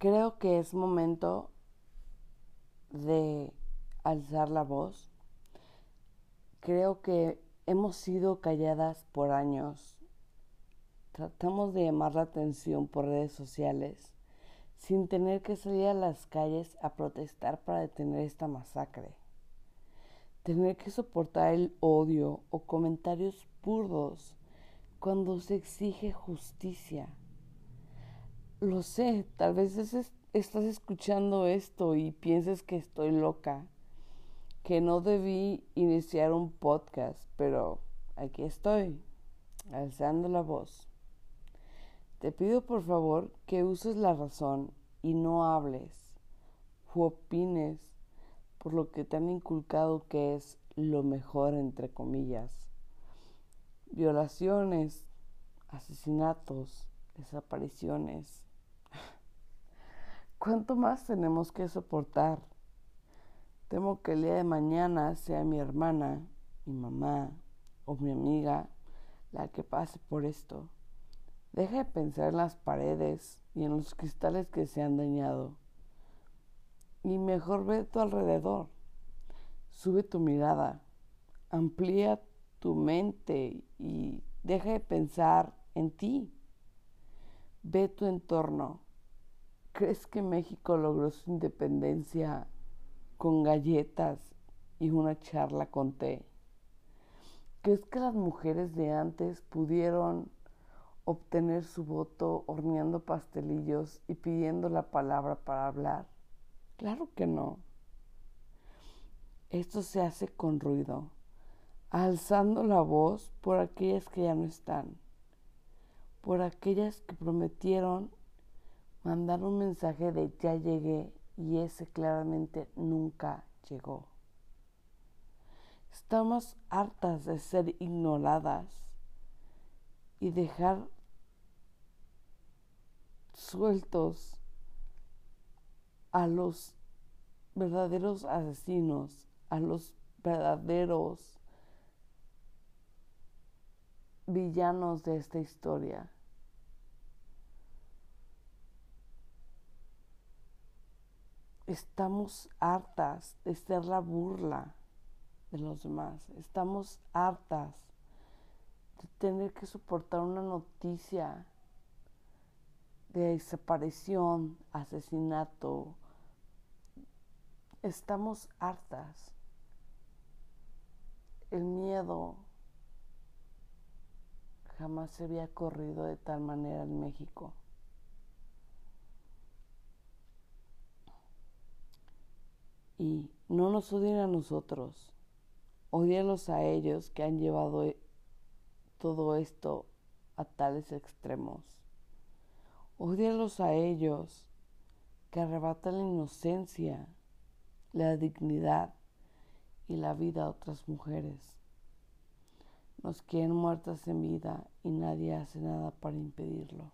Creo que es momento de alzar la voz. Creo que hemos sido calladas por años. Tratamos de llamar la atención por redes sociales sin tener que salir a las calles a protestar para detener esta masacre. Tener que soportar el odio o comentarios burdos cuando se exige justicia lo sé, tal vez estás escuchando esto y pienses que estoy loca, que no debí iniciar un podcast, pero aquí estoy, alzando la voz. Te pido por favor que uses la razón y no hables u opines por lo que te han inculcado que es lo mejor, entre comillas. Violaciones, asesinatos, desapariciones, ¿Cuánto más tenemos que soportar? Temo que el día de mañana sea mi hermana, mi mamá o mi amiga la que pase por esto. Deja de pensar en las paredes y en los cristales que se han dañado. Y mejor ve tu alrededor. Sube tu mirada. Amplía tu mente y deja de pensar en ti. Ve tu entorno ¿Crees que México logró su independencia con galletas y una charla con té? ¿Crees que las mujeres de antes pudieron obtener su voto horneando pastelillos y pidiendo la palabra para hablar? Claro que no. Esto se hace con ruido, alzando la voz por aquellas que ya no están, por aquellas que prometieron mandar un mensaje de ya llegué y ese claramente nunca llegó. Estamos hartas de ser ignoradas y dejar sueltos a los verdaderos asesinos, a los verdaderos villanos de esta historia. Estamos hartas de ser la burla de los demás. Estamos hartas de tener que soportar una noticia de desaparición, asesinato. Estamos hartas. El miedo jamás se había corrido de tal manera en México. Y no nos odien a nosotros, odienlos a ellos que han llevado e-, todo esto a tales extremos. Odienlos a ellos que arrebatan la inocencia, la dignidad y la vida a otras mujeres. Nos quieren muertas en vida y nadie hace nada para impedirlo.